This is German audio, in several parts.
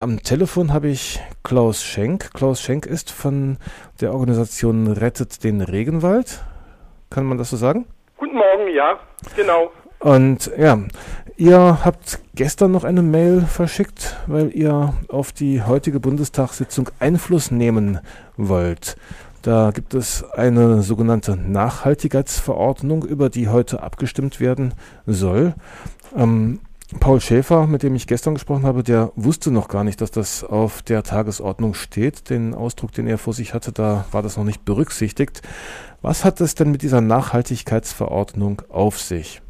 Am Telefon habe ich Klaus Schenk. Klaus Schenk ist von der Organisation Rettet den Regenwald. Kann man das so sagen? Guten Morgen, ja, genau. Und ja, ihr habt gestern noch eine Mail verschickt, weil ihr auf die heutige Bundestagssitzung Einfluss nehmen wollt. Da gibt es eine sogenannte Nachhaltigkeitsverordnung, über die heute abgestimmt werden soll. Ähm, Paul Schäfer, mit dem ich gestern gesprochen habe, der wusste noch gar nicht, dass das auf der Tagesordnung steht. Den Ausdruck, den er vor sich hatte, da war das noch nicht berücksichtigt. Was hat es denn mit dieser Nachhaltigkeitsverordnung auf sich?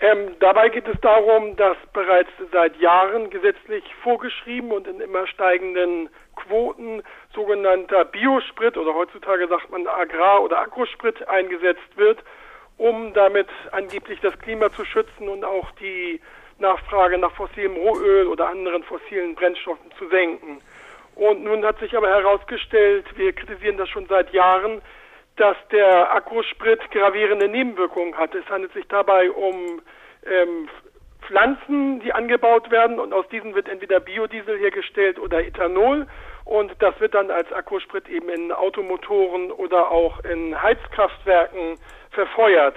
Ähm, dabei geht es darum, dass bereits seit Jahren gesetzlich vorgeschrieben und in immer steigenden Quoten sogenannter Biosprit oder heutzutage sagt man Agrar- oder Agrosprit eingesetzt wird um damit angeblich das Klima zu schützen und auch die Nachfrage nach fossilem Rohöl oder anderen fossilen Brennstoffen zu senken. Und nun hat sich aber herausgestellt, wir kritisieren das schon seit Jahren, dass der Akkusprit gravierende Nebenwirkungen hat. Es handelt sich dabei um ähm, Pflanzen, die angebaut werden und aus diesen wird entweder Biodiesel hergestellt oder Ethanol und das wird dann als Akkusprit eben in Automotoren oder auch in Heizkraftwerken verfeuert.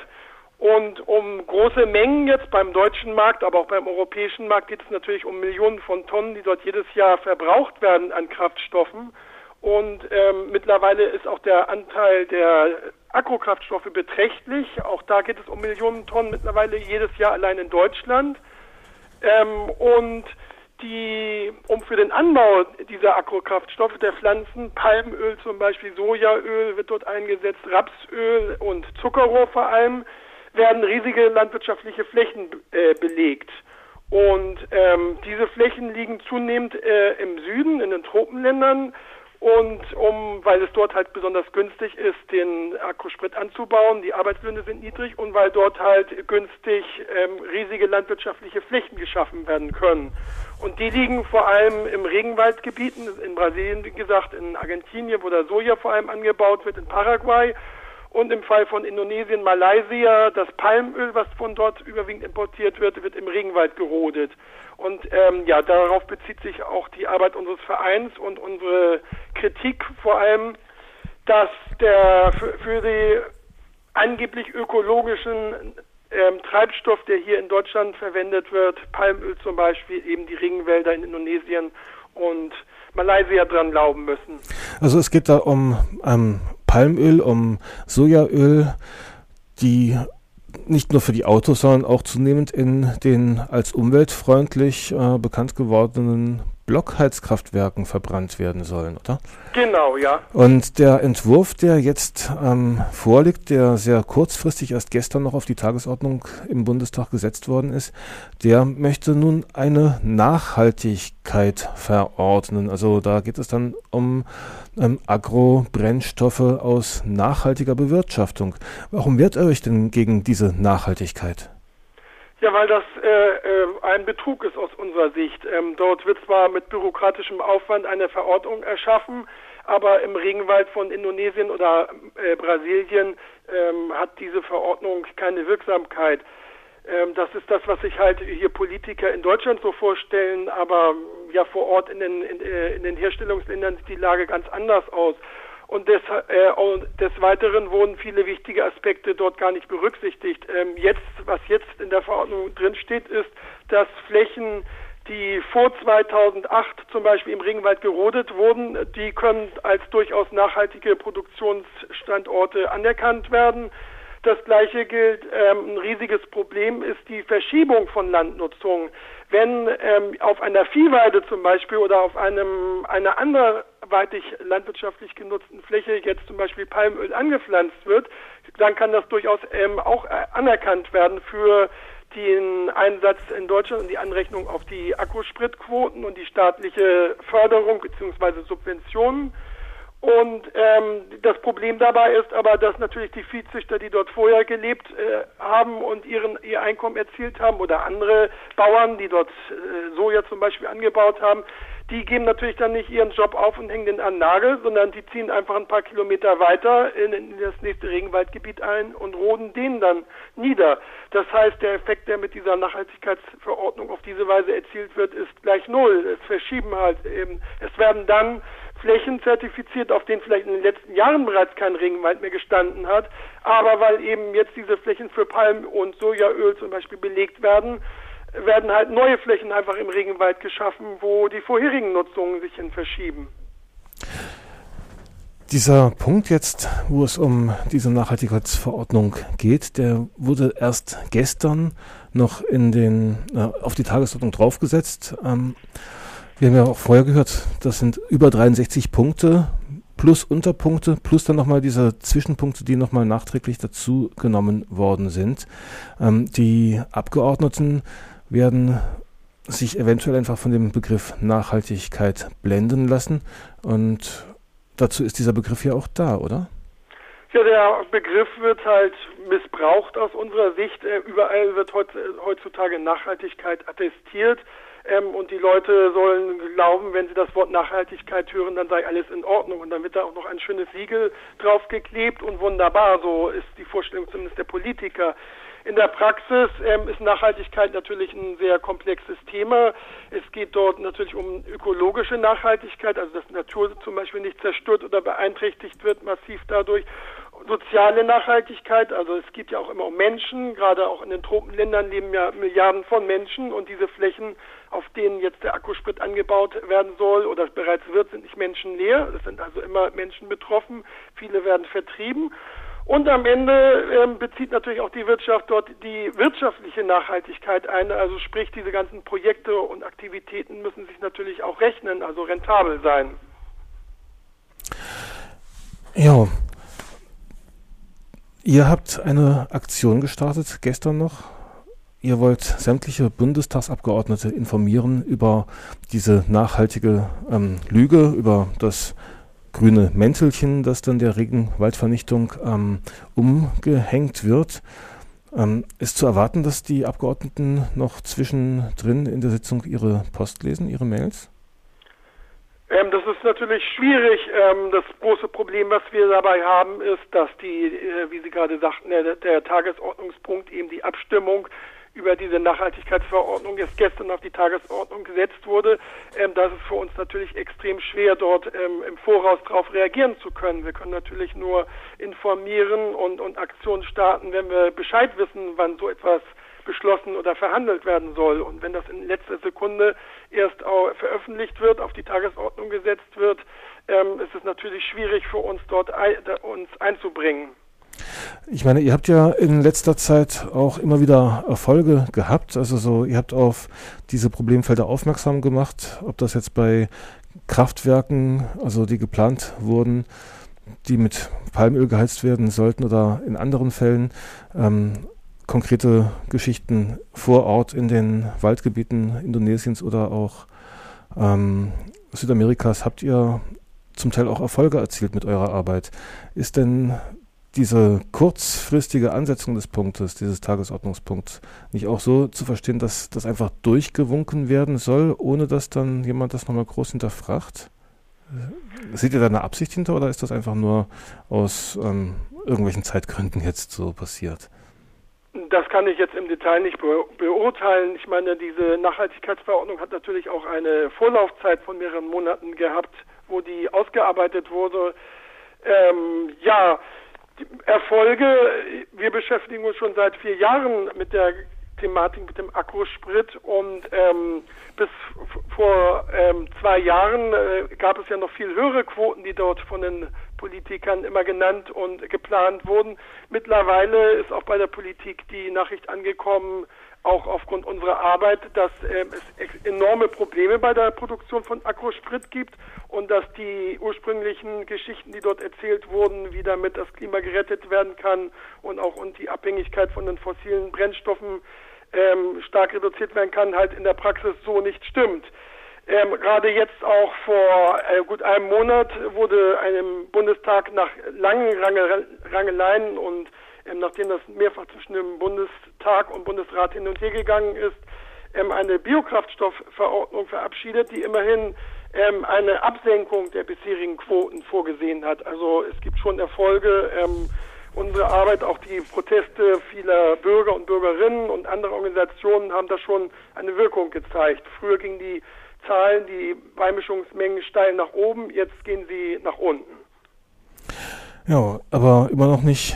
Und um große Mengen jetzt beim deutschen Markt, aber auch beim europäischen Markt geht es natürlich um Millionen von Tonnen, die dort jedes Jahr verbraucht werden an Kraftstoffen. Und ähm, mittlerweile ist auch der Anteil der Akkokraftstoffe beträchtlich. Auch da geht es um Millionen Tonnen mittlerweile jedes Jahr allein in Deutschland. Ähm, und die, um für den Anbau dieser Agrokraftstoffe der Pflanzen, Palmöl zum Beispiel, Sojaöl wird dort eingesetzt, Rapsöl und Zuckerrohr vor allem, werden riesige landwirtschaftliche Flächen äh, belegt. Und ähm, diese Flächen liegen zunehmend äh, im Süden, in den Tropenländern, und um, weil es dort halt besonders günstig ist, den Akkusprit anzubauen, die Arbeitslöhne sind niedrig und weil dort halt günstig ähm, riesige landwirtschaftliche Flächen geschaffen werden können. Und die liegen vor allem im Regenwaldgebieten, in Brasilien, wie gesagt, in Argentinien, wo der Soja vor allem angebaut wird, in Paraguay und im Fall von Indonesien, Malaysia, das Palmöl, was von dort überwiegend importiert wird, wird im Regenwald gerodet. Und ähm, ja, darauf bezieht sich auch die Arbeit unseres Vereins und unsere Kritik vor allem, dass der für, für die angeblich ökologischen ähm, Treibstoff, der hier in Deutschland verwendet wird, Palmöl zum Beispiel, eben die Regenwälder in Indonesien und Malaysia dran glauben müssen. Also es geht da um ähm, Palmöl, um Sojaöl, die nicht nur für die Autos, sondern auch zunehmend in den als umweltfreundlich äh, bekannt gewordenen Blockheizkraftwerken verbrannt werden sollen, oder? Genau, ja. Und der Entwurf, der jetzt ähm, vorliegt, der sehr kurzfristig erst gestern noch auf die Tagesordnung im Bundestag gesetzt worden ist, der möchte nun eine Nachhaltigkeit verordnen. Also da geht es dann um ähm, Agrobrennstoffe aus nachhaltiger Bewirtschaftung. Warum wehrt ihr euch denn gegen diese Nachhaltigkeit? Ja, weil das äh, äh, ein Betrug ist aus unserer Sicht. Ähm, dort wird zwar mit bürokratischem Aufwand eine Verordnung erschaffen, aber im Regenwald von Indonesien oder äh, Brasilien ähm, hat diese Verordnung keine Wirksamkeit. Ähm, das ist das, was sich halt hier Politiker in Deutschland so vorstellen, aber ja vor Ort in den, in, äh, in den Herstellungsländern sieht die Lage ganz anders aus. Und des, äh, des Weiteren wurden viele wichtige Aspekte dort gar nicht berücksichtigt. Ähm, jetzt, was jetzt in der Verordnung drin steht, ist, dass Flächen, die vor 2008 zum Beispiel im Regenwald gerodet wurden, die können als durchaus nachhaltige Produktionsstandorte anerkannt werden. Das gleiche gilt, ähm, ein riesiges Problem ist die Verschiebung von Landnutzung. Wenn ähm, auf einer Viehweide zum Beispiel oder auf einem einer anderweitig landwirtschaftlich genutzten Fläche jetzt zum Beispiel Palmöl angepflanzt wird, dann kann das durchaus ähm, auch äh, anerkannt werden für den Einsatz in Deutschland und die Anrechnung auf die Akkuspritquoten und die staatliche Förderung bzw. Subventionen. Und ähm, das Problem dabei ist aber, dass natürlich die Viehzüchter, die dort vorher gelebt äh, haben und ihren, ihr Einkommen erzielt haben, oder andere Bauern, die dort äh, Soja zum Beispiel angebaut haben, die geben natürlich dann nicht ihren Job auf und hängen den an Nagel, sondern die ziehen einfach ein paar Kilometer weiter in, in, das nächste Regenwaldgebiet ein und roden den dann nieder. Das heißt, der Effekt, der mit dieser Nachhaltigkeitsverordnung auf diese Weise erzielt wird, ist gleich null. Es verschieben halt eben, es werden dann Flächen zertifiziert, auf denen vielleicht in den letzten Jahren bereits kein Regenwald mehr gestanden hat, aber weil eben jetzt diese Flächen für Palm- und Sojaöl zum Beispiel belegt werden, werden halt neue Flächen einfach im Regenwald geschaffen, wo die vorherigen Nutzungen sich hin verschieben. Dieser Punkt jetzt, wo es um diese Nachhaltigkeitsverordnung geht, der wurde erst gestern noch in den, äh, auf die Tagesordnung draufgesetzt. Ähm, wir haben ja auch vorher gehört, das sind über 63 Punkte plus Unterpunkte, plus dann nochmal diese Zwischenpunkte, die nochmal nachträglich dazu genommen worden sind. Ähm, die Abgeordneten werden sich eventuell einfach von dem Begriff Nachhaltigkeit blenden lassen. Und dazu ist dieser Begriff ja auch da, oder? Ja, der Begriff wird halt missbraucht aus unserer Sicht. Äh, überall wird heutzutage Nachhaltigkeit attestiert. Ähm, und die Leute sollen glauben, wenn sie das Wort Nachhaltigkeit hören, dann sei alles in Ordnung. Und dann wird da auch noch ein schönes Siegel draufgeklebt und wunderbar. So ist die Vorstellung zumindest der Politiker. In der Praxis ähm, ist Nachhaltigkeit natürlich ein sehr komplexes Thema. Es geht dort natürlich um ökologische Nachhaltigkeit, also dass Natur zum Beispiel nicht zerstört oder beeinträchtigt wird massiv dadurch. Soziale Nachhaltigkeit, also es geht ja auch immer um Menschen, gerade auch in den Tropenländern leben ja Milliarden von Menschen und diese Flächen, auf denen jetzt der Akkusprit angebaut werden soll oder bereits wird, sind nicht menschenleer. Es sind also immer Menschen betroffen. Viele werden vertrieben. Und am Ende ähm, bezieht natürlich auch die Wirtschaft dort die wirtschaftliche Nachhaltigkeit ein. Also sprich, diese ganzen Projekte und Aktivitäten müssen sich natürlich auch rechnen, also rentabel sein. Ja. Ihr habt eine Aktion gestartet gestern noch. Ihr wollt sämtliche Bundestagsabgeordnete informieren über diese nachhaltige ähm, Lüge, über das grüne Mäntelchen, das dann der Regenwaldvernichtung ähm, umgehängt wird. Ähm, ist zu erwarten, dass die Abgeordneten noch zwischendrin in der Sitzung ihre Post lesen, ihre Mails? Ähm, das ist natürlich schwierig. Ähm, das große Problem, was wir dabei haben, ist, dass die, äh, wie Sie gerade sagten, der, der Tagesordnungspunkt eben die Abstimmung über diese Nachhaltigkeitsverordnung jetzt gestern auf die Tagesordnung gesetzt wurde, ähm, das ist für uns natürlich extrem schwer, dort ähm, im Voraus darauf reagieren zu können. Wir können natürlich nur informieren und, und Aktionen starten, wenn wir Bescheid wissen, wann so etwas beschlossen oder verhandelt werden soll. Und wenn das in letzter Sekunde erst veröffentlicht wird, auf die Tagesordnung gesetzt wird, ähm, ist es natürlich schwierig für uns dort uns einzubringen. Ich meine, ihr habt ja in letzter Zeit auch immer wieder Erfolge gehabt. Also so, ihr habt auf diese Problemfelder aufmerksam gemacht, ob das jetzt bei Kraftwerken, also die geplant wurden, die mit Palmöl geheizt werden sollten oder in anderen Fällen ähm, konkrete Geschichten vor Ort in den Waldgebieten Indonesiens oder auch ähm, Südamerikas habt ihr zum Teil auch Erfolge erzielt mit eurer Arbeit. Ist denn diese kurzfristige Ansetzung des Punktes, dieses Tagesordnungspunkts, nicht auch so zu verstehen, dass das einfach durchgewunken werden soll, ohne dass dann jemand das nochmal groß hinterfragt? Seht ihr da eine Absicht hinter oder ist das einfach nur aus ähm, irgendwelchen Zeitgründen jetzt so passiert? Das kann ich jetzt im Detail nicht be beurteilen. Ich meine, diese Nachhaltigkeitsverordnung hat natürlich auch eine Vorlaufzeit von mehreren Monaten gehabt, wo die ausgearbeitet wurde. Ähm, ja, Erfolge. Wir beschäftigen uns schon seit vier Jahren mit der Thematik mit dem Akkusprit und ähm, bis vor ähm, zwei Jahren äh, gab es ja noch viel höhere Quoten, die dort von den Politikern immer genannt und geplant wurden. Mittlerweile ist auch bei der Politik die Nachricht angekommen, auch aufgrund unserer Arbeit, dass äh, es enorme Probleme bei der Produktion von Akkusprit gibt und dass die ursprünglichen Geschichten, die dort erzählt wurden, wie damit das Klima gerettet werden kann und auch und die Abhängigkeit von den fossilen Brennstoffen ähm, stark reduziert werden kann, halt in der Praxis so nicht stimmt. Ähm, Gerade jetzt auch vor äh, gut einem Monat wurde einem Bundestag nach langen Rangeleien und ähm, nachdem das mehrfach zwischen dem Bundestag und Bundesrat hin und her gegangen ist, ähm, eine Biokraftstoffverordnung verabschiedet, die immerhin ähm, eine Absenkung der bisherigen Quoten vorgesehen hat. Also es gibt schon Erfolge. Ähm, unsere Arbeit, auch die Proteste vieler Bürger und Bürgerinnen und anderer Organisationen haben da schon eine Wirkung gezeigt. Früher gingen die Zahlen, die Beimischungsmengen steil nach oben, jetzt gehen sie nach unten. Ja, aber immer noch nicht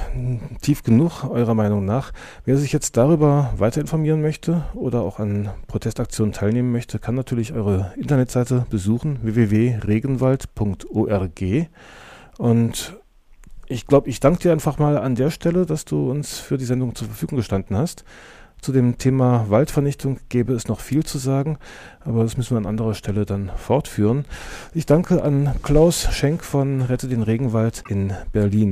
tief genug, eurer Meinung nach. Wer sich jetzt darüber weiter informieren möchte oder auch an Protestaktionen teilnehmen möchte, kann natürlich eure Internetseite besuchen, www.regenwald.org. Und ich glaube, ich danke dir einfach mal an der Stelle, dass du uns für die Sendung zur Verfügung gestanden hast. Zu dem Thema Waldvernichtung gäbe es noch viel zu sagen, aber das müssen wir an anderer Stelle dann fortführen. Ich danke an Klaus Schenk von Rette den Regenwald in Berlin.